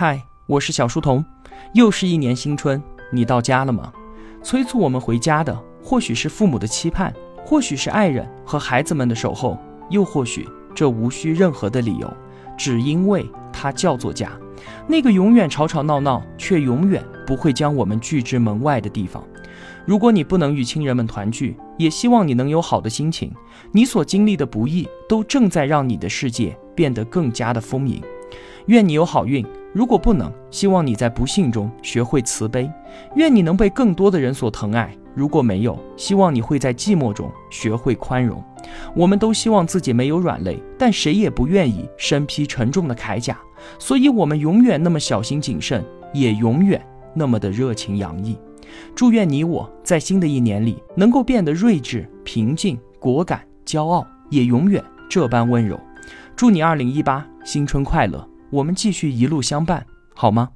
嗨，我是小书童，又是一年新春，你到家了吗？催促我们回家的，或许是父母的期盼，或许是爱人和孩子们的守候，又或许这无需任何的理由，只因为它叫做家，那个永远吵吵闹闹，却永远不会将我们拒之门外的地方。如果你不能与亲人们团聚，也希望你能有好的心情。你所经历的不易，都正在让你的世界变得更加的丰盈。愿你有好运。如果不能，希望你在不幸中学会慈悲。愿你能被更多的人所疼爱。如果没有，希望你会在寂寞中学会宽容。我们都希望自己没有软肋，但谁也不愿意身披沉重的铠甲。所以，我们永远那么小心谨慎，也永远那么的热情洋溢。祝愿你我在新的一年里能够变得睿智、平静、果敢、骄傲，也永远这般温柔。祝你二零一八新春快乐！我们继续一路相伴，好吗？